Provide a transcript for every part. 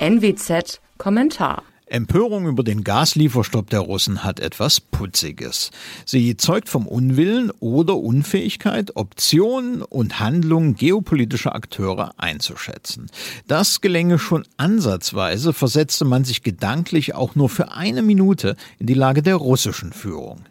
NWZ Kommentar Empörung über den Gaslieferstopp der Russen hat etwas Putziges. Sie zeugt vom Unwillen oder Unfähigkeit, Optionen und Handlungen geopolitischer Akteure einzuschätzen. Das gelänge schon ansatzweise, versetzte man sich gedanklich auch nur für eine Minute in die Lage der russischen Führung.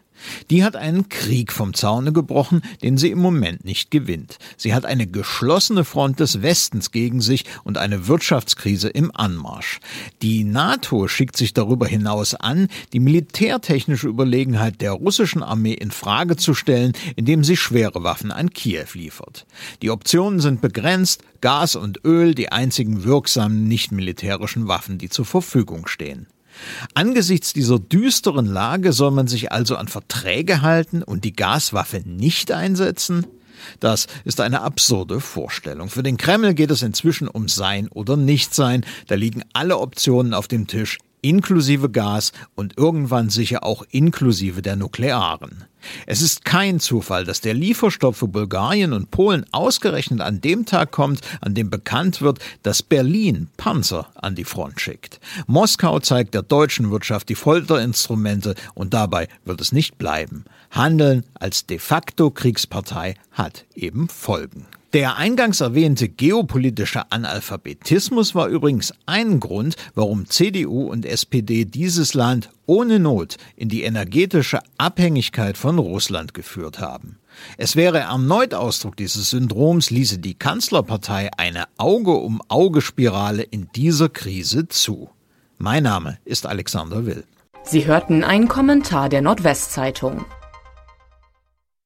Die hat einen Krieg vom Zaune gebrochen, den sie im Moment nicht gewinnt. Sie hat eine geschlossene Front des Westens gegen sich und eine Wirtschaftskrise im Anmarsch. Die NATO schickt sich darüber hinaus an, die militärtechnische Überlegenheit der russischen Armee in Frage zu stellen, indem sie schwere Waffen an Kiew liefert. Die Optionen sind begrenzt, Gas und Öl die einzigen wirksamen nicht militärischen Waffen, die zur Verfügung stehen. Angesichts dieser düsteren Lage soll man sich also an Verträge halten und die Gaswaffe nicht einsetzen? Das ist eine absurde Vorstellung. Für den Kreml geht es inzwischen um Sein oder Nichtsein. Da liegen alle Optionen auf dem Tisch, inklusive Gas und irgendwann sicher auch inklusive der Nuklearen. Es ist kein Zufall, dass der Lieferstopp für Bulgarien und Polen ausgerechnet an dem Tag kommt, an dem bekannt wird, dass Berlin Panzer an die Front schickt. Moskau zeigt der deutschen Wirtschaft die Folterinstrumente und dabei wird es nicht bleiben. Handeln als de facto Kriegspartei hat eben Folgen. Der eingangs erwähnte geopolitische Analphabetismus war übrigens ein Grund, warum CDU und SPD dieses Land ohne Not in die energetische Abhängigkeit von Russland geführt haben. Es wäre erneut Ausdruck dieses Syndroms, ließe die Kanzlerpartei eine Auge-um-Auge-Spirale in dieser Krise zu. Mein Name ist Alexander Will. Sie hörten einen Kommentar der Nordwestzeitung.